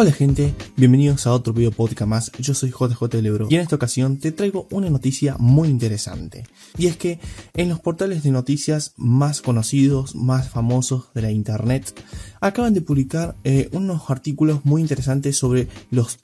Hola gente, bienvenidos a otro video podcast más, yo soy JJ Lebro y en esta ocasión te traigo una noticia muy interesante. Y es que en los portales de noticias más conocidos, más famosos de la internet acaban de publicar eh, unos artículos muy interesantes sobre los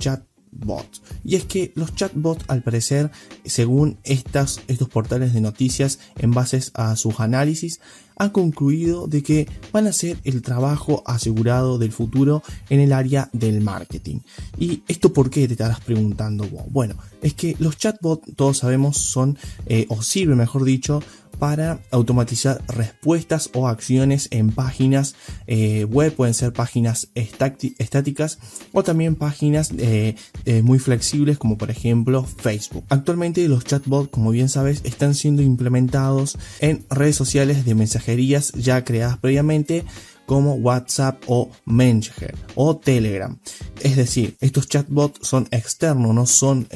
Y es que los chatbots, al parecer, según estos portales de noticias, en base a sus análisis, ha concluido de que van a ser el trabajo asegurado del futuro en el área del marketing. ¿Y esto por qué te estarás preguntando? Bueno, es que los chatbots, todos sabemos, son, eh, o sirven mejor dicho, para automatizar respuestas o acciones en páginas eh, web, pueden ser páginas estáticas o también páginas eh, eh, muy flexibles como por ejemplo Facebook. Actualmente los chatbots, como bien sabes, están siendo implementados en redes sociales de mensajerías ya creadas previamente como WhatsApp o Messenger o Telegram. Es decir, estos chatbots son externos, no son,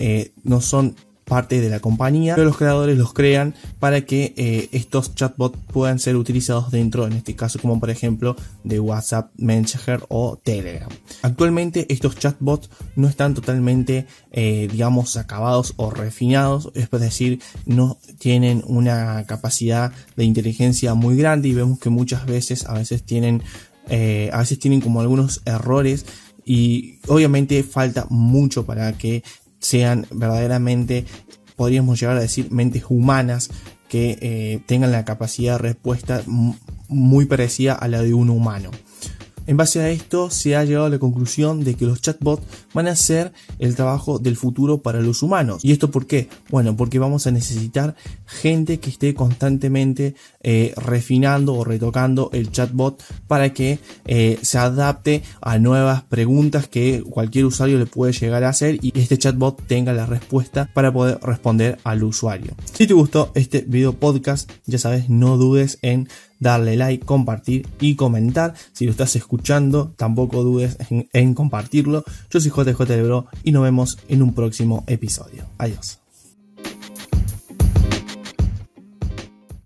no son parte de la compañía, pero los creadores los crean para que eh, estos chatbots puedan ser utilizados dentro, en este caso como por ejemplo de WhatsApp, Messenger o Telegram. Actualmente estos chatbots no están totalmente, eh, digamos, acabados o refinados, es decir, no tienen una capacidad de inteligencia muy grande y vemos que muchas veces, a veces tienen, eh, a veces tienen como algunos errores y obviamente falta mucho para que sean verdaderamente, podríamos llegar a decir, mentes humanas que eh, tengan la capacidad de respuesta muy parecida a la de un humano. En base a esto se ha llegado a la conclusión de que los chatbots van a ser el trabajo del futuro para los humanos. ¿Y esto por qué? Bueno, porque vamos a necesitar gente que esté constantemente eh, refinando o retocando el chatbot para que eh, se adapte a nuevas preguntas que cualquier usuario le puede llegar a hacer y este chatbot tenga la respuesta para poder responder al usuario. Si te gustó este video podcast, ya sabes, no dudes en darle like, compartir y comentar. Si lo estás escuchando, tampoco dudes en, compartirlo. Yo soy JJ Lebro y nos vemos en un próximo episodio. Adiós.